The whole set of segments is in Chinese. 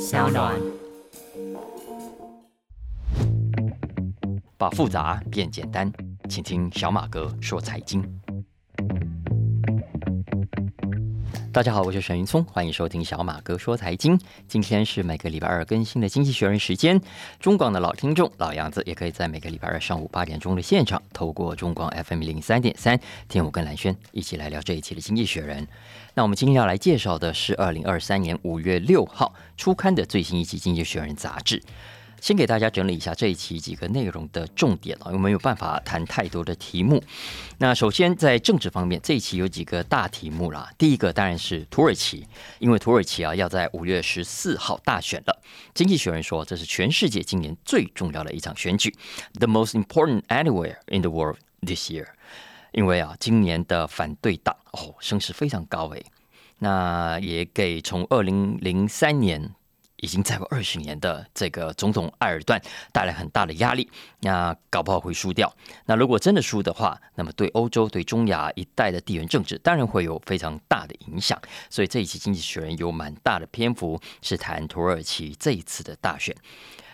小暖。把复杂变简单，请听小马哥说财经。大家好，我是沈云聪，欢迎收听小马哥说财经。今天是每个礼拜二更新的《经济学人》时间。中广的老听众老样子，也可以在每个礼拜二上午八点钟的现场，透过中广 FM 零三点三，听我跟蓝轩一起来聊这一期的《经济学人》。那我们今天要来介绍的是二零二三年五月六号出刊的最新一期《经济学人》杂志。先给大家整理一下这一期几个内容的重点啊，因为没有办法谈太多的题目。那首先在政治方面，这一期有几个大题目啦。第一个当然是土耳其，因为土耳其啊要在五月十四号大选了。经济学人说，这是全世界今年最重要的一场选举，the most important anywhere in the world this year。因为啊，今年的反对党哦声势非常高诶，那也给从二零零三年。已经在过二十年的这个总统埃尔段带来很大的压力，那搞不好会输掉。那如果真的输的话，那么对欧洲、对中亚一带的地缘政治当然会有非常大的影响。所以这一期《经济学人》有蛮大的篇幅是谈土耳其这一次的大选。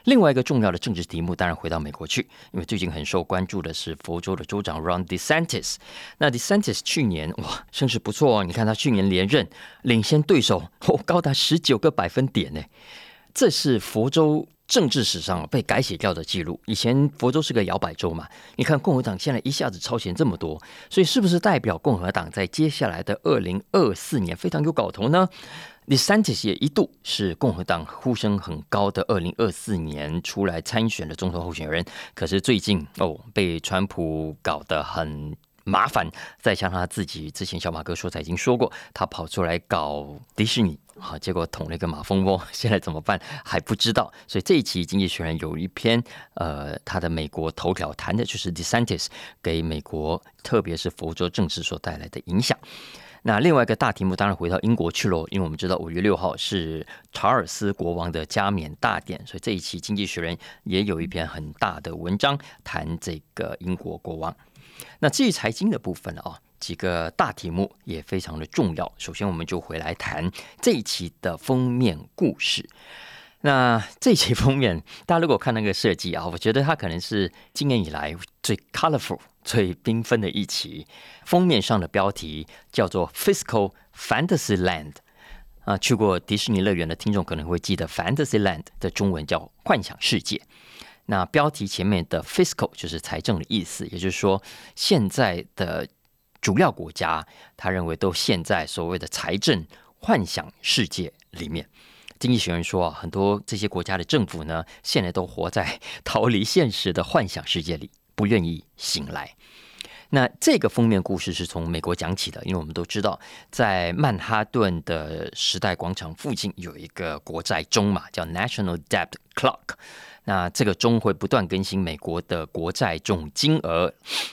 另外一个重要的政治题目，当然回到美国去，因为最近很受关注的是佛州的州长 Ron DeSantis。那 DeSantis 去年哇声势不错哦，你看他去年连任，领先对手哦高达十九个百分点呢，这是佛州政治史上被改写掉的记录。以前佛州是个摇摆州嘛，你看共和党现在一下子超前这么多，所以是不是代表共和党在接下来的二零二四年非常有搞头呢？DeSantis 也一度是共和党呼声很高的二零二四年出来参选的总统候选人，可是最近哦被川普搞得很麻烦，再像他自己之前小马哥说财经说过，他跑出来搞迪士尼，好结果捅了一个马蜂窝，现在怎么办还不知道。所以这一期《经济学人》有一篇呃他的美国头条谈的就是 DeSantis 给美国特别是佛州政治所带来的影响。那另外一个大题目当然回到英国去喽，因为我们知道五月六号是查尔斯国王的加冕大典，所以这一期《经济学人》也有一篇很大的文章谈这个英国国王。那至于财经的部分啊，几个大题目也非常的重要。首先，我们就回来谈这一期的封面故事。那这一期封面，大家如果看那个设计啊，我觉得它可能是今年以来最 colorful。最缤纷的一期，封面上的标题叫做 “Fiscal Fantasyland”。啊，去过迪士尼乐园的听众可能会记得 “Fantasyland” 的中文叫“幻想世界”。那标题前面的 “Fiscal” 就是财政的意思，也就是说，现在的主要国家，他认为都陷在所谓的财政幻想世界里面。经济学人说啊，很多这些国家的政府呢，现在都活在 逃离现实的幻想世界里。不愿意醒来。那这个封面故事是从美国讲起的，因为我们都知道，在曼哈顿的时代广场附近有一个国债钟嘛，叫 National Debt Clock。那这个钟会不断更新美国的国债总金额，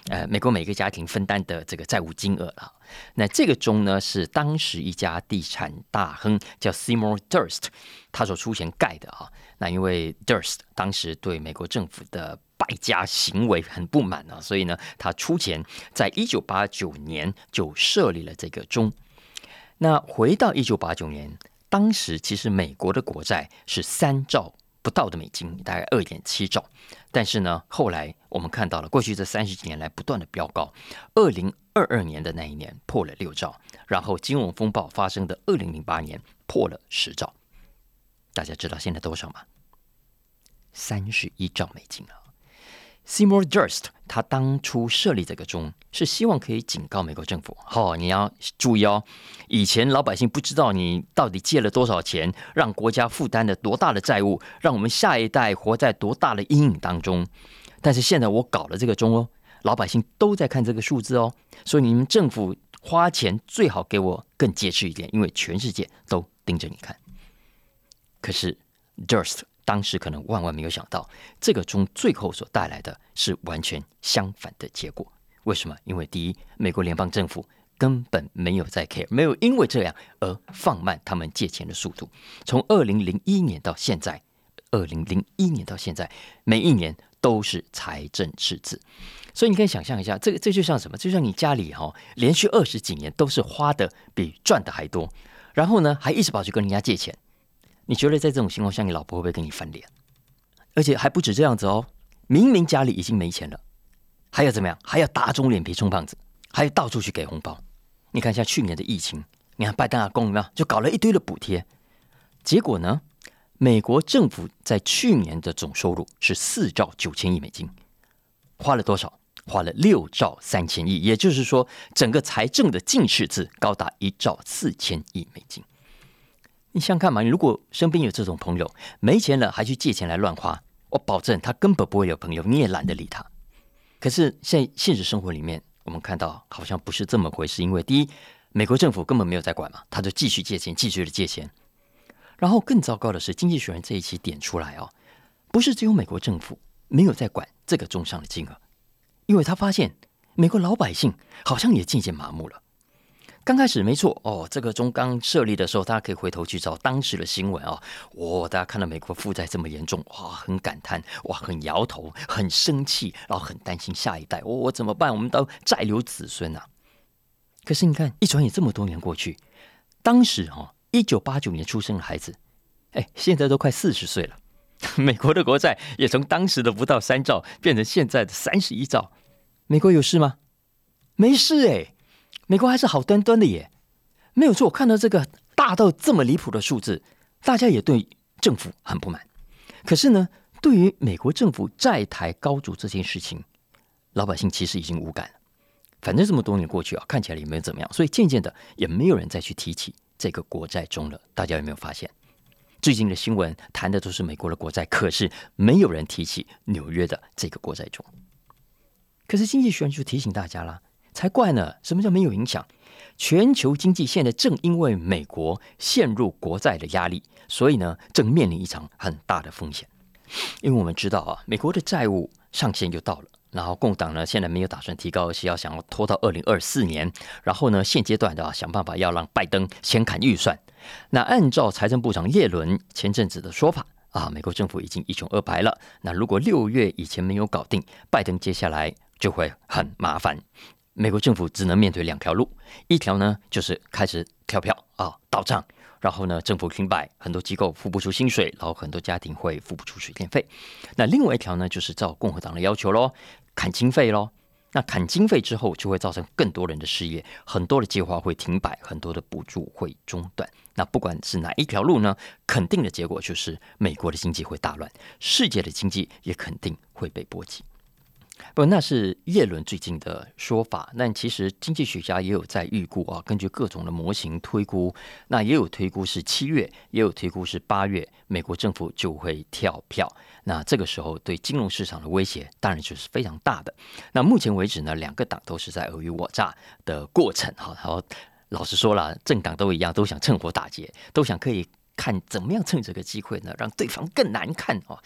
呃，美国每个家庭分担的这个债务金额了。那这个钟呢，是当时一家地产大亨叫 Seymour Durst 他所出钱盖的啊。那因为 Durst 当时对美国政府的败家行为很不满啊，所以呢，他出钱，在一九八九年就设立了这个钟。那回到一九八九年，当时其实美国的国债是三兆不到的美金，大概二点七兆。但是呢，后来我们看到了，过去这三十几年来不断的飙高，二零二二年的那一年破了六兆，然后金融风暴发生的二零零八年破了十兆。大家知道现在多少吗？三十一兆美金啊！Seymour Durst，他当初设立这个钟，是希望可以警告美国政府：，哦，你要注意哦，以前老百姓不知道你到底借了多少钱，让国家负担了多大的债务，让我们下一代活在多大的阴影当中。但是现在我搞了这个钟哦，老百姓都在看这个数字哦，所以你们政府花钱最好给我更节制一点，因为全世界都盯着你看。可是 Durst。当时可能万万没有想到，这个中最后所带来的是完全相反的结果。为什么？因为第一，美国联邦政府根本没有在 care，没有因为这样而放慢他们借钱的速度。从二零零一年到现在，二零零一年到现在，每一年都是财政赤字。所以你可以想象一下，这个这就像什么？就像你家里哈，连续二十几年都是花的比赚的还多，然后呢，还一直跑去跟人家借钱。你觉得在这种情况下，你老婆会不会跟你翻脸？而且还不止这样子哦，明明家里已经没钱了，还要怎么样？还要打肿脸皮充胖子，还要到处去给红包。你看，一下去年的疫情，你看拜登阿公有没有就搞了一堆的补贴？结果呢，美国政府在去年的总收入是四兆九千亿美金，花了多少？花了六兆三千亿，也就是说，整个财政的净赤字高达一兆四千亿美金。你想看嘛？你如果身边有这种朋友，没钱了还去借钱来乱花，我保证他根本不会有朋友，你也懒得理他。可是，在现实生活里面，我们看到好像不是这么回事。因为第一，美国政府根本没有在管嘛，他就继续借钱，继续的借钱。然后更糟糕的是，《经济学人》这一期点出来哦，不是只有美国政府没有在管这个中上的金额，因为他发现美国老百姓好像也渐渐麻木了。刚开始没错哦，这个中刚设立的时候，大家可以回头去找当时的新闻啊。哇，大家看到美国负债这么严重，哇，很感叹，哇，很摇头，很生气，然后很担心下一代，我我怎么办？我们都债留子孙啊。可是你看，一转眼这么多年过去，当时哈，一九八九年出生的孩子，哎，现在都快四十岁了。美国的国债也从当时的不到三兆变成现在的三十一兆。美国有事吗？没事哎。美国还是好端端的耶，没有错。我看到这个大到这么离谱的数字，大家也对政府很不满。可是呢，对于美国政府债台高筑这件事情，老百姓其实已经无感了。反正这么多年过去啊，看起来也没有怎么样，所以渐渐的也没有人再去提起这个国债中了。大家有没有发现，最近的新闻谈的都是美国的国债，可是没有人提起纽约的这个国债中。可是经济学人就提醒大家了。才怪呢！什么叫没有影响？全球经济现在正因为美国陷入国债的压力，所以呢，正面临一场很大的风险。因为我们知道啊，美国的债务上限就到了，然后共党呢现在没有打算提高，而是要想要拖到二零二四年。然后呢，现阶段的想办法要让拜登先砍预算。那按照财政部长耶伦前阵子的说法啊，美国政府已经一穷二白了。那如果六月以前没有搞定，拜登接下来就会很麻烦。美国政府只能面对两条路，一条呢就是开始跳票啊倒账，然后呢政府停摆，很多机构付不出薪水，然后很多家庭会付不出水电费。那另外一条呢就是照共和党的要求喽，砍经费喽。那砍经费之后就会造成更多人的失业，很多的计划会停摆，很多的补助会中断。那不管是哪一条路呢，肯定的结果就是美国的经济会大乱，世界的经济也肯定会被波及。不，那是叶伦最近的说法。但其实经济学家也有在预估啊，根据各种的模型推估，那也有推估是七月，也有推估是八月，美国政府就会跳票。那这个时候对金融市场的威胁，当然就是非常大的。那目前为止呢，两个党都是在尔虞我诈的过程哈。然后老实说了，政党都一样，都想趁火打劫，都想可以看怎么样趁这个机会呢，让对方更难看哦。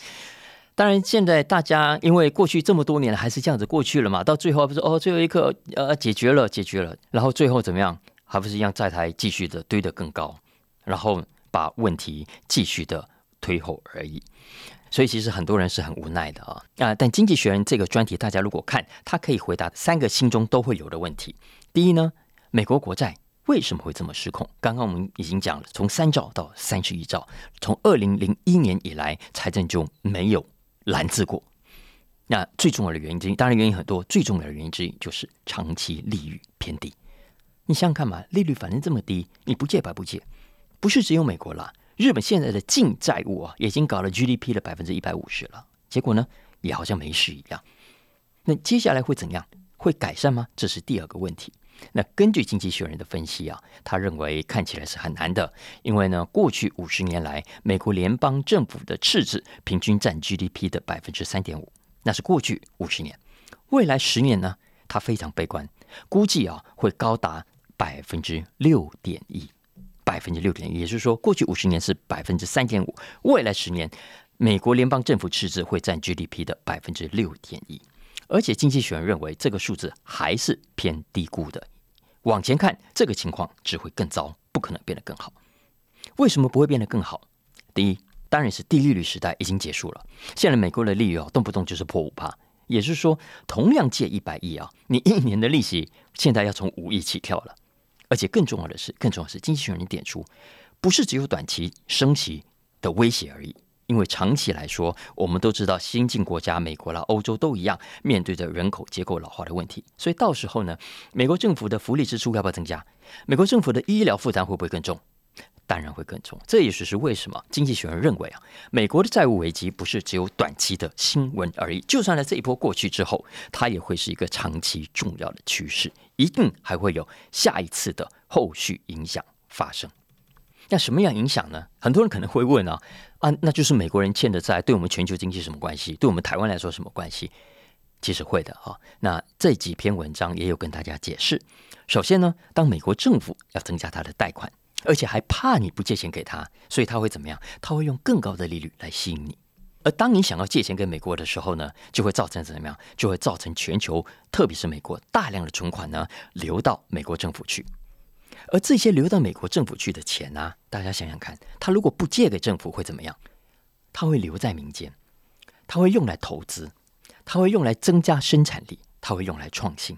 当然，现在大家因为过去这么多年还是这样子过去了嘛，到最后不是哦，最后一刻呃解决了，解决了，然后最后怎么样，还不是一样债台继续的堆得更高，然后把问题继续的推后而已。所以其实很多人是很无奈的啊啊！但经济学人这个专题，大家如果看，他可以回答三个心中都会有的问题。第一呢，美国国债为什么会这么失控？刚刚我们已经讲了，从三兆到三十一兆，从二零零一年以来，财政就没有。蓝字过，那最重要的原因之一，当然原因很多，最重要的原因之一就是长期利率偏低。你想想看嘛，利率反正这么低，你不借白不借。不是只有美国啦，日本现在的净债务啊，已经搞了 GDP 的百分之一百五十了，结果呢，也好像没事一样。那接下来会怎样？会改善吗？这是第二个问题。那根据经济学人的分析啊，他认为看起来是很难的，因为呢，过去五十年来，美国联邦政府的赤字平均占 GDP 的百分之三点五，那是过去五十年。未来十年呢，他非常悲观，估计啊会高达百分之六点一，百分之六点一，也就是说，过去五十年是百分之三点五，未来十年，美国联邦政府赤字会占 GDP 的百分之六点一。而且经济学人认为这个数字还是偏低估的。往前看，这个情况只会更糟，不可能变得更好。为什么不会变得更好？第一，当然是低利率时代已经结束了。现在美国的利率啊，动不动就是破五趴，也就是说，同样借一百亿啊，你一年的利息现在要从五亿起跳了。而且更重要的是，更重要是，经济学人点出，不是只有短期升息。的威胁而已。因为长期来说，我们都知道，新进国家美国啦、欧洲都一样，面对着人口结构老化的问题。所以到时候呢，美国政府的福利支出要不要增加？美国政府的医疗负担会不会更重？当然会更重。这也许是为什么经济学人认为啊，美国的债务危机不是只有短期的新闻而已。就算在这一波过去之后，它也会是一个长期重要的趋势，一定还会有下一次的后续影响发生。那什么样影响呢？很多人可能会问啊啊，那就是美国人欠的债对我们全球经济什么关系？对我们台湾来说什么关系？其实会的哈。那这几篇文章也有跟大家解释。首先呢，当美国政府要增加它的贷款，而且还怕你不借钱给他，所以他会怎么样？他会用更高的利率来吸引你。而当你想要借钱给美国的时候呢，就会造成怎么样？就会造成全球，特别是美国大量的存款呢流到美国政府去。而这些流到美国政府去的钱呢？大家想想看，他如果不借给政府会怎么样？他会留在民间，他会用来投资，他会用来增加生产力，他会用来创新。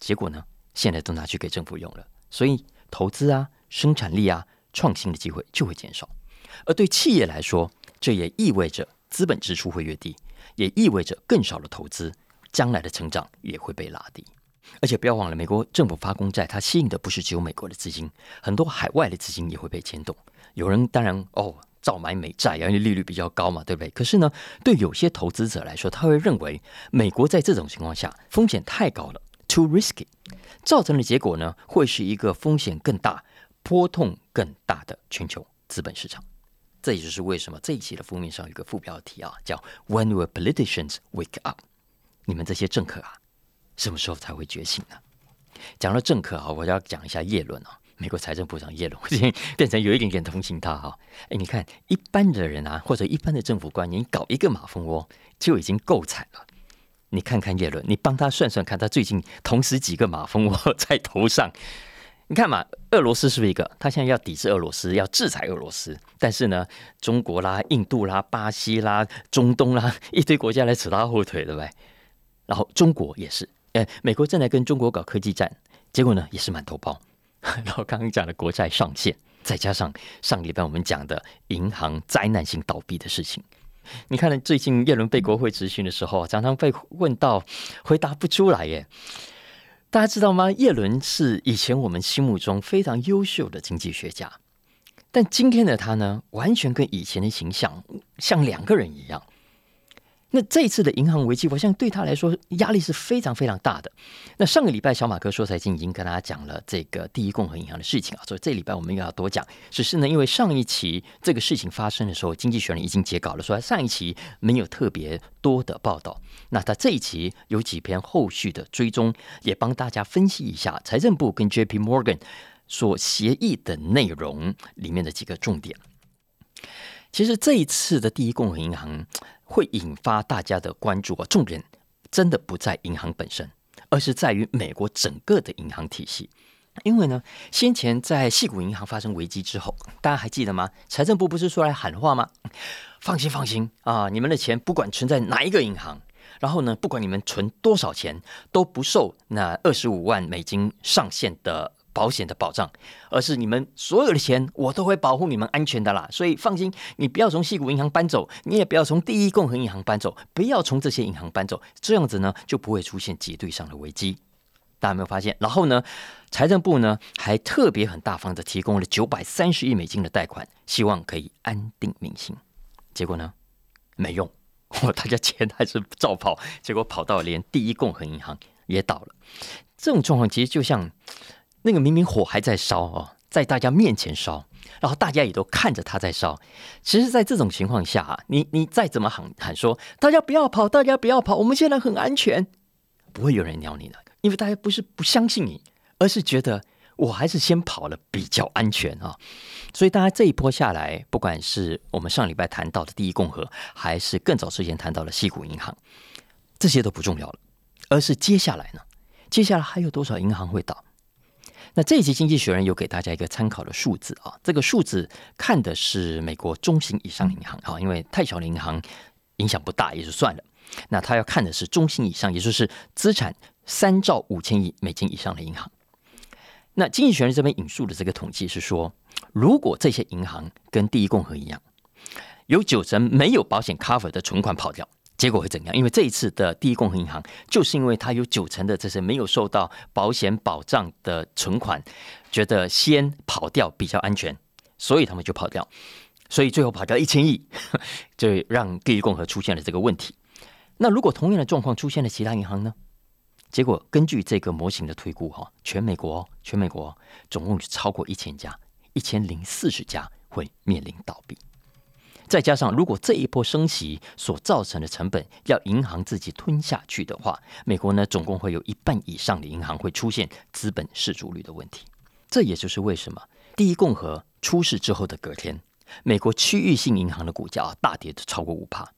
结果呢，现在都拿去给政府用了，所以投资啊、生产力啊、创新的机会就会减少。而对企业来说，这也意味着资本支出会越低，也意味着更少的投资，将来的成长也会被拉低。而且不要忘了，美国政府发公债，它吸引的不是只有美国的资金，很多海外的资金也会被牵动。有人当然哦，照买美债，因为利率比较高嘛，对不对？可是呢，对有些投资者来说，他会认为美国在这种情况下风险太高了，too risky，造成的结果呢，会是一个风险更大、波动更大的全球资本市场。这也就是为什么这一期的封面上有个副标题啊，叫 “When will politicians wake up？” 你们这些政客啊！什么时候才会觉醒呢？讲到政客啊，我要讲一下叶伦啊，美国财政部长叶伦，我已经变成有一点点同情他哈。哎，你看一般的人啊，或者一般的政府官员，搞一个马蜂窝就已经够惨了。你看看叶伦，你帮他算算看，他最近同时几个马蜂窝在头上？你看嘛，俄罗斯是不是一个？他现在要抵制俄罗斯，要制裁俄罗斯，但是呢，中国啦、印度啦、巴西啦、中东啦，一堆国家来扯他后腿，对不对？然后中国也是。哎，美国正在跟中国搞科技战，结果呢也是满头包。然后刚刚讲的国债上限，再加上上礼拜我们讲的银行灾难性倒闭的事情，你看最近叶伦被国会质询的时候，常常被问到回答不出来耶。大家知道吗？叶伦是以前我们心目中非常优秀的经济学家，但今天的他呢，完全跟以前的形象像两个人一样。那这一次的银行危机，我相信对他来说压力是非常非常大的。那上个礼拜小马哥说财经已经跟大家讲了这个第一共和银行的事情啊，所以这礼拜我们又要多讲。只是呢，因为上一期这个事情发生的时候，经济学人已经截稿了，说上一期没有特别多的报道。那他这一期有几篇后续的追踪，也帮大家分析一下财政部跟 J P Morgan 所协议的内容里面的几个重点。其实这一次的第一共和银行。会引发大家的关注啊！重点真的不在银行本身，而是在于美国整个的银行体系。因为呢，先前在细谷银行发生危机之后，大家还记得吗？财政部不是出来喊话吗？放心，放心啊！你们的钱不管存在哪一个银行，然后呢，不管你们存多少钱，都不受那二十五万美金上限的。保险的保障，而是你们所有的钱，我都会保护你们安全的啦。所以放心，你不要从西谷银行搬走，你也不要从第一共和银行搬走，不要从这些银行搬走，这样子呢就不会出现结对上的危机。大家有没有发现？然后呢，财政部呢还特别很大方的提供了九百三十亿美金的贷款，希望可以安定民心。结果呢，没用，大家钱还是照跑，结果跑到连第一共和银行也倒了。这种状况其实就像。那个明明火还在烧哦，在大家面前烧，然后大家也都看着他在烧。其实，在这种情况下啊，你你再怎么喊喊说，大家不要跑，大家不要跑，我们现在很安全，不会有人鸟你的，因为大家不是不相信你，而是觉得我还是先跑了比较安全啊。所以，大家这一波下来，不管是我们上礼拜谈到的第一共和，还是更早之前谈到的西谷银行，这些都不重要了，而是接下来呢？接下来还有多少银行会倒？那这一期《经济学人》有给大家一个参考的数字啊，这个数字看的是美国中型以上银行啊，因为太小的银行影响不大也就算了。那他要看的是中型以上，也就是资产三兆五千亿美金以上的银行。那《经济学人》这边引述的这个统计是说，如果这些银行跟第一共和一样，有九成没有保险 cover 的存款跑掉，结果会怎样？因为这一次的第一共和银行，就是因为它有九成的这些没有受到保险保障的存款，觉得先跑掉比较安全，所以他们就跑掉，所以最后跑掉一千亿，就让第一共和出现了这个问题。那如果同样的状况出现了其他银行呢？结果根据这个模型的推估，哈，全美国全美国总共超过一千家，一千零四十家会面临倒闭。再加上如果这一波升息所造成的成本要银行自己吞下去的话，美国呢总共会有一半以上的银行会出现资本市足率的问题。这也就是为什么第一共和出事之后的隔天，美国区域性银行的股价大跌的超过五帕。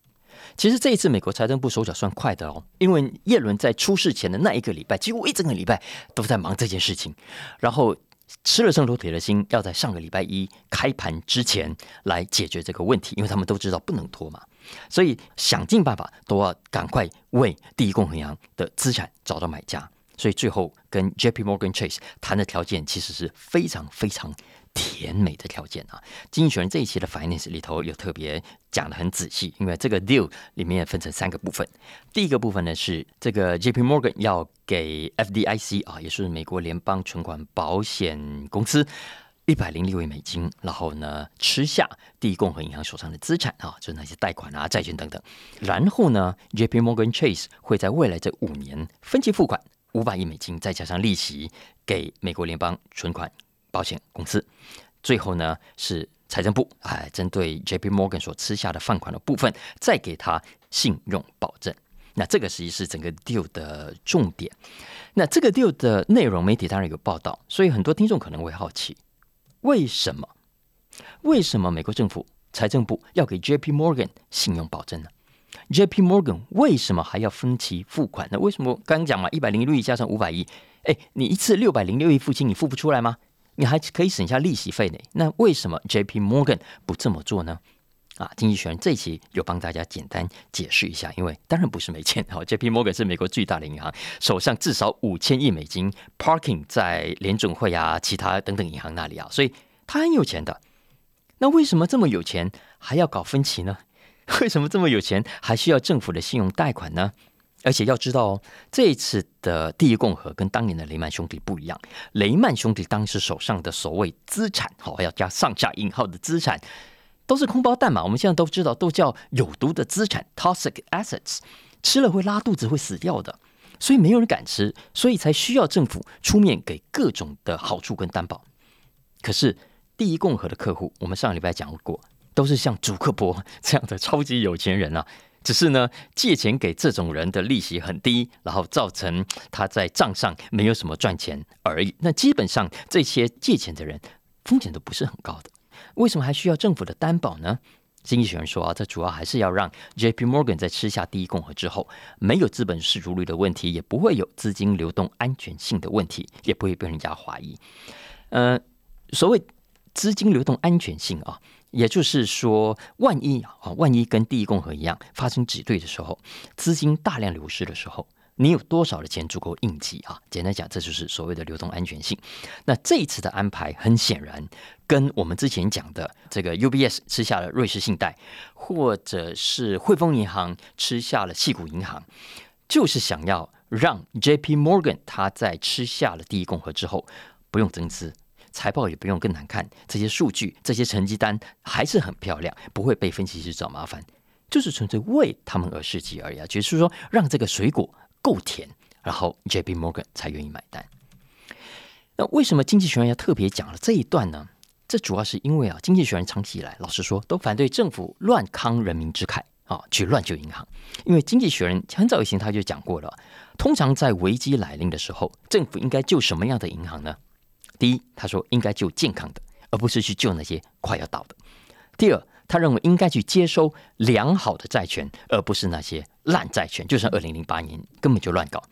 其实这一次美国财政部手脚算快的哦，因为耶伦在出事前的那一个礼拜，几乎一整个礼拜都在忙这件事情，然后吃了秤砣铁的心，要在上个礼拜一开盘之前来解决这个问题，因为他们都知道不能拖嘛，所以想尽办法都要赶快为第一共和洋的资产找到买家，所以最后跟 J P Morgan Chase 谈的条件其实是非常非常。甜美的条件啊！经济学人这一期的 finance 里头有特别讲的很仔细，因为这个 deal 里面分成三个部分。第一个部分呢是这个 J P Morgan 要给 F D I C 啊，也是美国联邦存款保险公司一百零六亿美金，然后呢吃下第一共和银行手上的资产啊，就是那些贷款啊、债券等等。然后呢，J P Morgan Chase 会在未来这五年分期付款五百亿美金，再加上利息给美国联邦存款。保险公司，最后呢是财政部，哎，针对 J P Morgan 所吃下的放款的部分，再给他信用保证。那这个实际是整个 deal 的重点。那这个 deal 的内容，媒体当然有报道，所以很多听众可能会好奇，为什么？为什么美国政府财政部要给 J P Morgan 信用保证呢？J P Morgan 为什么还要分期付款呢？为什么刚刚讲嘛，一百零六亿加上五百亿，哎，你一次六百零六亿付清，你付不出来吗？你还可以省下利息费呢，那为什么 J P Morgan 不这么做呢？啊，经济学人这一期有帮大家简单解释一下，因为当然不是没钱哦，J P Morgan 是美国最大的银行，手上至少五千亿美金 parking 在联准会啊、其他等等银行那里啊，所以他很有钱的。那为什么这么有钱还要搞分期呢？为什么这么有钱还需要政府的信用贷款呢？而且要知道哦，这一次的第一共和跟当年的雷曼兄弟不一样。雷曼兄弟当时手上的所谓资产，好要加上下引号的资产，都是空包蛋嘛。我们现在都知道，都叫有毒的资产 （toxic assets），吃了会拉肚子、会死掉的，所以没有人敢吃，所以才需要政府出面给各种的好处跟担保。可是第一共和的客户，我们上礼拜讲过，都是像祖克伯这样的超级有钱人啊。只是呢，借钱给这种人的利息很低，然后造成他在账上没有什么赚钱而已。那基本上这些借钱的人风险都不是很高的，为什么还需要政府的担保呢？经济学人说啊，这主要还是要让 J P Morgan 在吃下第一共和之后，没有资本市足率的问题，也不会有资金流动安全性的问题，也不会被人家怀疑。呃，所谓资金流动安全性啊。也就是说，万一啊，万一跟第一共和一样发生挤兑的时候，资金大量流失的时候，你有多少的钱足够应急啊？简单讲，这就是所谓的流动安全性。那这一次的安排，很显然跟我们之前讲的这个 UBS 吃下了瑞士信贷，或者是汇丰银行吃下了细谷银行，就是想要让 JP Morgan 他在吃下了第一共和之后不用增资。财报也不用更难看，这些数据、这些成绩单还是很漂亮，不会被分析师找麻烦，就是纯粹为他们而设计而已。就是说，让这个水果够甜，然后 J P Morgan 才愿意买单。那为什么经济学人要特别讲了这一段呢？这主要是因为啊，经济学人长期以来，老实说，都反对政府乱慷人民之慨啊，去乱救银行。因为经济学人很早以前他就讲过了，通常在危机来临的时候，政府应该救什么样的银行呢？第一，他说应该救健康的，而不是去救那些快要倒的。第二，他认为应该去接收良好的债权，而不是那些烂债权，就像二零零八年根本就乱搞。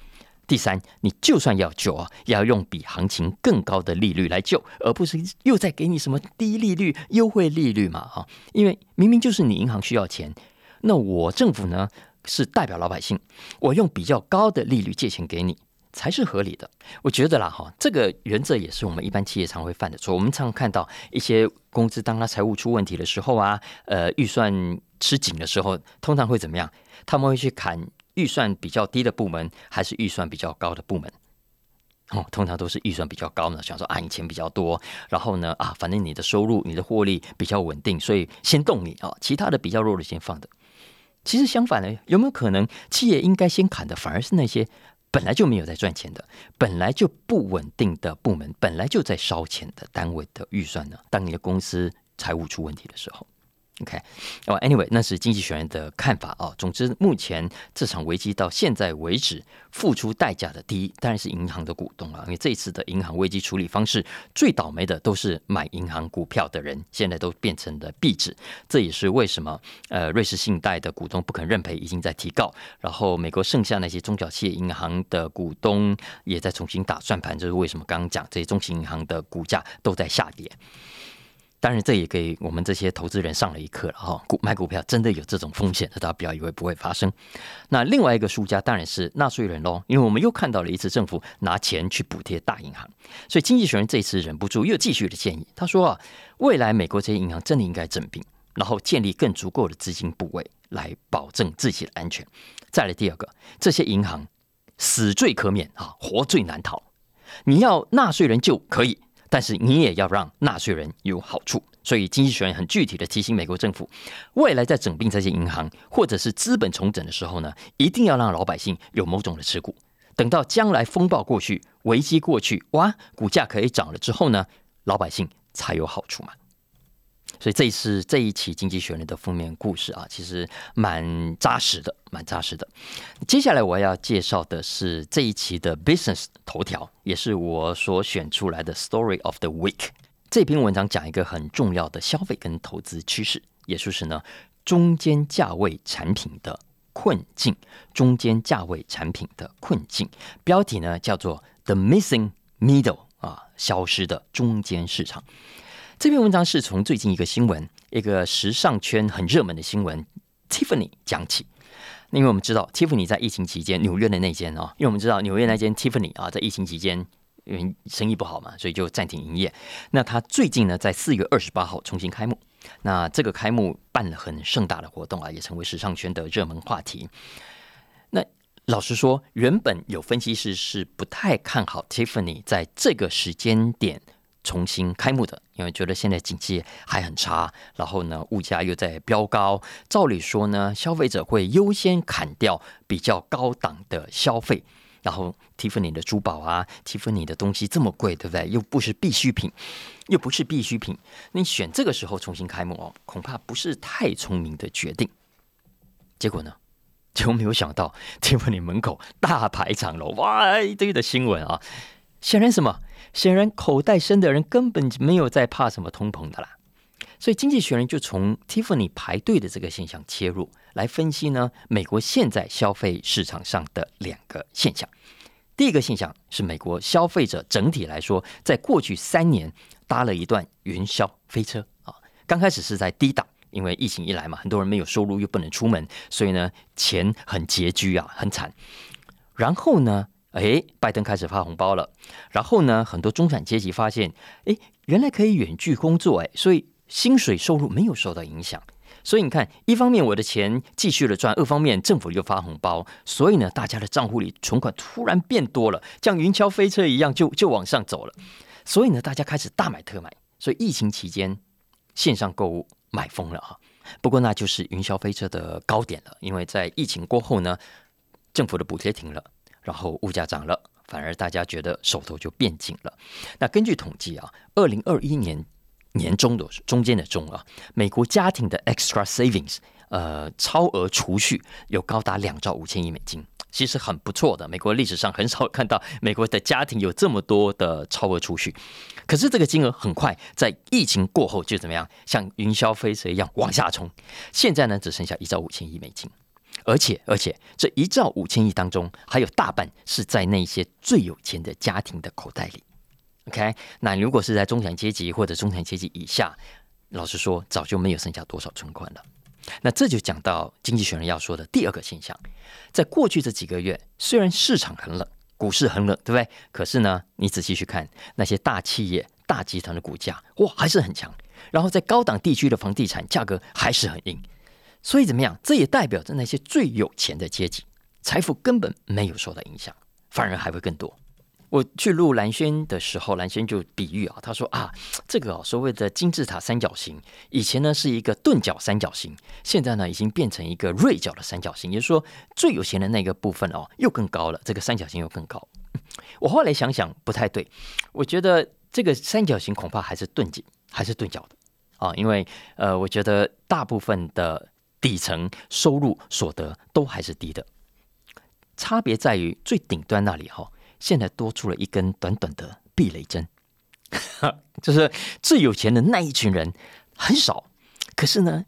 第三，你就算要救啊，也要用比行情更高的利率来救，而不是又在给你什么低利率、优惠利率嘛？哈，因为明明就是你银行需要钱，那我政府呢是代表老百姓，我用比较高的利率借钱给你。才是合理的。我觉得啦，哈，这个原则也是我们一般企业常会犯的错。我们常看到一些公司，当他财务出问题的时候啊，呃，预算吃紧的时候，通常会怎么样？他们会去砍预算比较低的部门，还是预算比较高的部门？哦，通常都是预算比较高呢，想说啊，你钱比较多，然后呢啊，反正你的收入、你的获利比较稳定，所以先动你啊，其他的比较弱的先放的。其实相反呢，有没有可能企业应该先砍的，反而是那些本来就没有在赚钱的、本来就不稳定的部门、本来就在烧钱的单位的预算呢？当你的公司财务出问题的时候。OK，哦，Anyway，那是经济学人的看法哦。总之，目前这场危机到现在为止，付出代价的第一当然是银行的股东啊。因为这一次的银行危机处理方式，最倒霉的都是买银行股票的人，现在都变成了壁纸。这也是为什么呃，瑞士信贷的股东不肯认赔，已经在提告。然后，美国剩下那些中小企业银行的股东也在重新打算盘。这是为什么？刚刚讲这些中型银行的股价都在下跌。当然，这也给我们这些投资人上了一课了哈。股买股票真的有这种风险，大家不要以为不会发生。那另外一个输家当然是纳税人喽，因为我们又看到了一次政府拿钱去补贴大银行，所以经济学人这次忍不住又继续的建议，他说啊，未来美国这些银行真的应该整并，然后建立更足够的资金部位来保证自己的安全。再来第二个，这些银行死罪可免啊，活罪难逃，你要纳税人就可以。但是你也要让纳税人有好处，所以经济学人很具体的提醒美国政府，未来在整并这些银行或者是资本重整的时候呢，一定要让老百姓有某种的持股，等到将来风暴过去、危机过去，哇，股价可以涨了之后呢，老百姓才有好处嘛。所以这一次这一期《经济学人》的封面故事啊，其实蛮扎实的，蛮扎实的。接下来我要介绍的是这一期的 Business 头条，也是我所选出来的 Story of the Week。这篇文章讲一个很重要的消费跟投资趋势，也就是呢中间价位产品的困境。中间价位产品的困境，标题呢叫做 The Missing Middle 啊，消失的中间市场。这篇文章是从最近一个新闻，一个时尚圈很热门的新闻，Tiffany 讲起。因为我们知道 Tiffany 在疫情期间纽约的那间啊，因为我们知道纽约那间 Tiffany 啊，在疫情期间因为生意不好嘛，所以就暂停营业。那他最近呢，在四月二十八号重新开幕。那这个开幕办了很盛大的活动啊，也成为时尚圈的热门话题。那老实说，原本有分析师是不太看好 Tiffany 在这个时间点。重新开幕的，因为觉得现在经济还很差，然后呢，物价又在飙高，照理说呢，消费者会优先砍掉比较高档的消费。然后蒂芙尼的珠宝啊，蒂芙尼的东西这么贵，对不对？又不是必需品，又不是必需品，你选这个时候重新开幕哦，恐怕不是太聪明的决定。结果呢，就没有想到蒂芙尼门口大排长龙，哇，一堆的新闻啊！显然什么？显然口袋深的人根本就没有在怕什么通膨的啦。所以经济学人就从 Tiffany 排队的这个现象切入，来分析呢美国现在消费市场上的两个现象。第一个现象是美国消费者整体来说，在过去三年搭了一段云霄飞车啊。刚开始是在低档，因为疫情一来嘛，很多人没有收入又不能出门，所以呢钱很拮据啊，很惨。然后呢？哎，拜登开始发红包了，然后呢，很多中产阶级发现，哎，原来可以远距工作，哎，所以薪水收入没有受到影响。所以你看，一方面我的钱继续的赚，二方面政府又发红包，所以呢，大家的账户里存款突然变多了，像云霄飞车一样就就往上走了。所以呢，大家开始大买特买，所以疫情期间线上购物买疯了啊。不过那就是云霄飞车的高点了，因为在疫情过后呢，政府的补贴停了。然后物价涨了，反而大家觉得手头就变紧了。那根据统计啊，二零二一年年中的中间的中啊，美国家庭的 extra savings，呃，超额储蓄有高达两兆五千亿美金，其实很不错的。美国历史上很少看到美国的家庭有这么多的超额储蓄，可是这个金额很快在疫情过后就怎么样，像云霄飞车一样往下冲，现在呢只剩下一兆五千亿美金。而且，而且这一兆五千亿当中，还有大半是在那些最有钱的家庭的口袋里。OK，那如果是在中产阶级或者中产阶级以下，老实说，早就没有剩下多少存款了。那这就讲到经济学人要说的第二个现象：在过去这几个月，虽然市场很冷，股市很冷，对不对？可是呢，你仔细去看那些大企业、大集团的股价，哇，还是很强。然后在高档地区的房地产价格还是很硬。所以怎么样？这也代表着那些最有钱的阶级，财富根本没有受到影响，反而还会更多。我去录蓝轩的时候，蓝轩就比喻啊，他说啊，这个所谓的金字塔三角形，以前呢是一个钝角三角形，现在呢已经变成一个锐角的三角形，也就是说最有钱的那个部分哦又更高了，这个三角形又更高。我后来想想不太对，我觉得这个三角形恐怕还是钝角，还是钝角的啊，因为呃，我觉得大部分的底层收入所得都还是低的，差别在于最顶端那里哈。现在多出了一根短短的避雷针，就是最有钱的那一群人很少，可是呢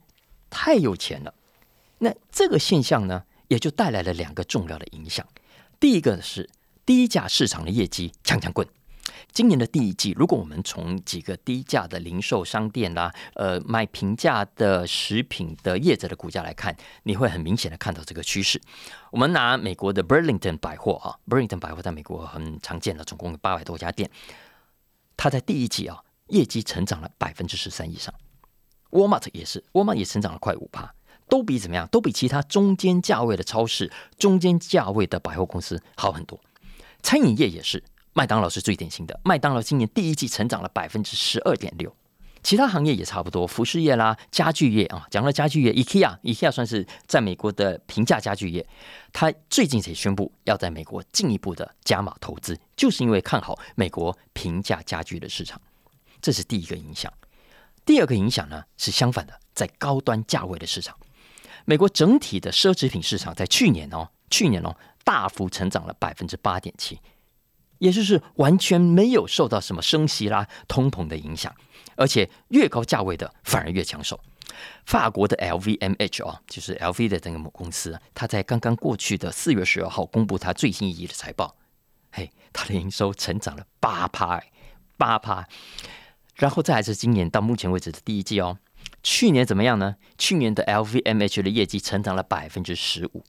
太有钱了。那这个现象呢，也就带来了两个重要的影响。第一个是低价市场的业绩强强棍。今年的第一季，如果我们从几个低价的零售商店啦，呃，卖平价的食品的业者的股价来看，你会很明显的看到这个趋势。我们拿美国的 Burlington 百货啊，Burlington 百货在美国很常见的，总共有八百多家店，它在第一季啊，业绩成长了百分之十三以上。Walmart 也是，Walmart 也成长了快五趴，都比怎么样？都比其他中间价位的超市、中间价位的百货公司好很多。餐饮业也是。麦当劳是最典型的，麦当劳今年第一季成长了百分之十二点六，其他行业也差不多，服饰业啦、家具业啊，讲了家具业，IKEA，IKEA 算是在美国的平价家具业，它最近才宣布要在美国进一步的加码投资，就是因为看好美国平价家具的市场，这是第一个影响。第二个影响呢是相反的，在高端价位的市场，美国整体的奢侈品市场在去年哦，去年哦大幅成长了百分之八点七。也就是完全没有受到什么升息啦、通膨的影响，而且越高价位的反而越抢手。法国的 LVMH 啊，就是 LV 的这个母公司，它在刚刚过去的四月十二号公布它最新一季的财报，嘿，它的营收成长了八趴，八趴。然后再来是今年到目前为止的第一季哦，去年怎么样呢？去年的 LVMH 的业绩成长了百分之十五。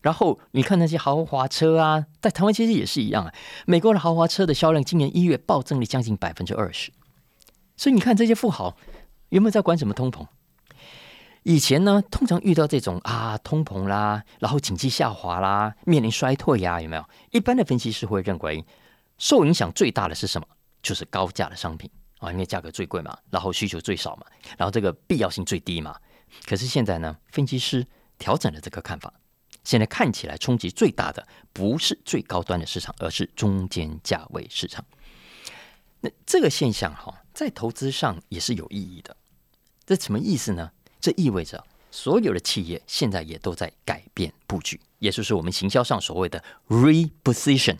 然后你看那些豪华车啊，在台湾其实也是一样啊。美国的豪华车的销量今年一月暴增了将近百分之二十，所以你看这些富豪有没有在管什么通膨？以前呢，通常遇到这种啊通膨啦，然后经济下滑啦，面临衰退呀，有没有？一般的分析师会认为，受影响最大的是什么？就是高价的商品啊，因为价格最贵嘛，然后需求最少嘛，然后这个必要性最低嘛。可是现在呢，分析师调整了这个看法。现在看起来冲击最大的不是最高端的市场，而是中间价位市场。那这个现象哈，在投资上也是有意义的。这什么意思呢？这意味着所有的企业现在也都在改变布局，也就是我们行销上所谓的 reposition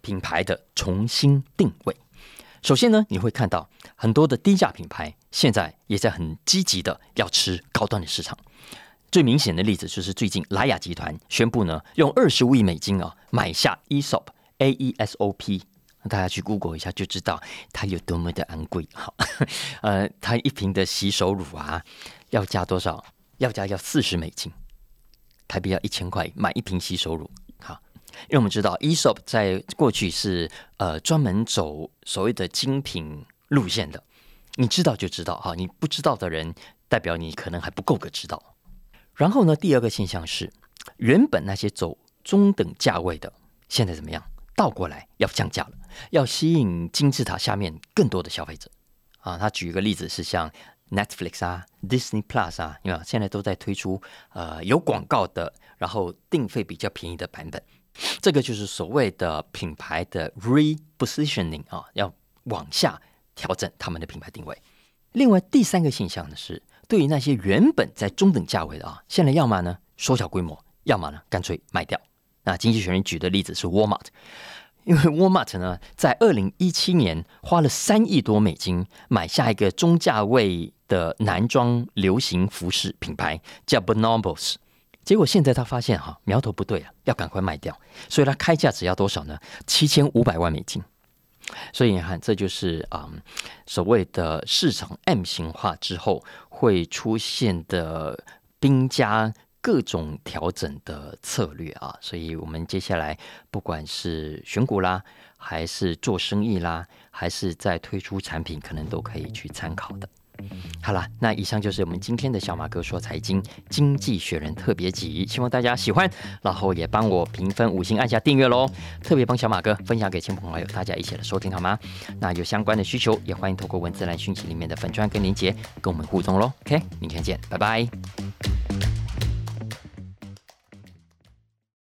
品牌的重新定位。首先呢，你会看到很多的低价品牌现在也在很积极的要吃高端的市场。最明显的例子就是最近莱雅集团宣布呢，用二十五亿美金啊买下 ESOP A E S O P，大家去 Google 一下就知道它有多么的昂贵。好，呃，它一瓶的洗手乳啊，要加多少？要加要四十美金，台币要一千块买一瓶洗手乳。好，因为我们知道 ESOP 在过去是呃专门走所谓的精品路线的，你知道就知道哈，你不知道的人代表你可能还不够个知道。然后呢？第二个现象是，原本那些走中等价位的，现在怎么样？倒过来要降价了，要吸引金字塔下面更多的消费者啊！他举一个例子是像 Netflix 啊、Disney Plus 啊，因为现在都在推出呃有广告的，然后定费比较便宜的版本。这个就是所谓的品牌的 repositioning 啊，要往下调整他们的品牌定位。另外第三个现象呢是。对于那些原本在中等价位的啊，现在要么呢缩小规模，要么呢干脆卖掉。那经济学人举的例子是 Walmart，因为 Walmart 呢在二零一七年花了三亿多美金买下一个中价位的男装流行服饰品牌叫 Bonobos，结果现在他发现哈苗头不对啊，要赶快卖掉，所以他开价只要多少呢？七千五百万美金。所以你看，这就是啊，所谓的市场 M 型化之后会出现的兵家各种调整的策略啊，所以我们接下来不管是选股啦，还是做生意啦，还是在推出产品，可能都可以去参考的。好了，那以上就是我们今天的小马哥说财经经济学人特别集，希望大家喜欢，然后也帮我评分五星按下订阅喽，特别帮小马哥分享给亲朋好友，大家一起来收听好吗？那有相关的需求，也欢迎透过文字栏讯息里面的粉砖跟连结跟我们互动喽。OK，明天见，拜拜。